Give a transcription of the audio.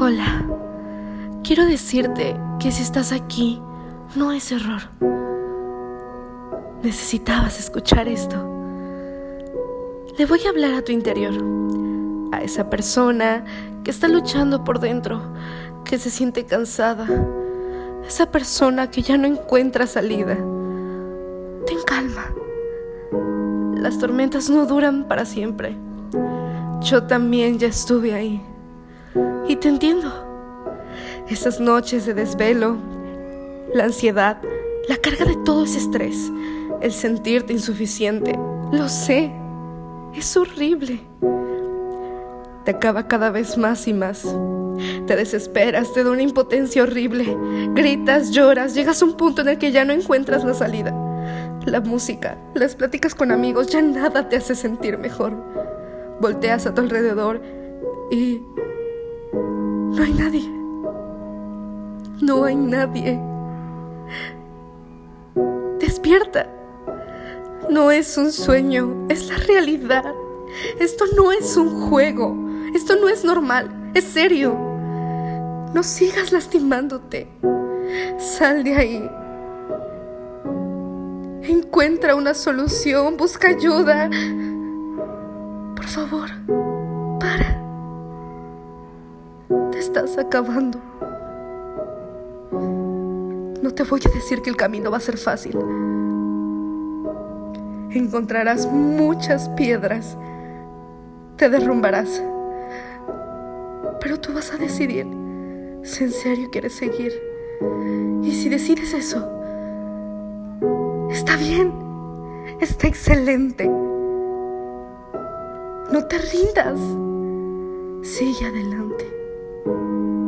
Hola, quiero decirte que si estás aquí, no es error. Necesitabas escuchar esto. Le voy a hablar a tu interior, a esa persona que está luchando por dentro, que se siente cansada, esa persona que ya no encuentra salida. Ten calma. Las tormentas no duran para siempre. Yo también ya estuve ahí. Y te entiendo. Esas noches de desvelo, la ansiedad, la carga de todo ese estrés, el sentirte insuficiente, lo sé, es horrible. Te acaba cada vez más y más. Te desesperas, te da una impotencia horrible. Gritas, lloras, llegas a un punto en el que ya no encuentras la salida. La música, las pláticas con amigos, ya nada te hace sentir mejor. Volteas a tu alrededor y no hay nadie. No hay nadie. Despierta. No es un sueño, es la realidad. Esto no es un juego. Esto no es normal, es serio. No sigas lastimándote. Sal de ahí. Encuentra una solución, busca ayuda. Por favor, para. Estás acabando. No te voy a decir que el camino va a ser fácil. Encontrarás muchas piedras. Te derrumbarás. Pero tú vas a decidir si en serio quieres seguir. Y si decides eso, está bien. Está excelente. No te rindas. Sigue adelante. Thank you.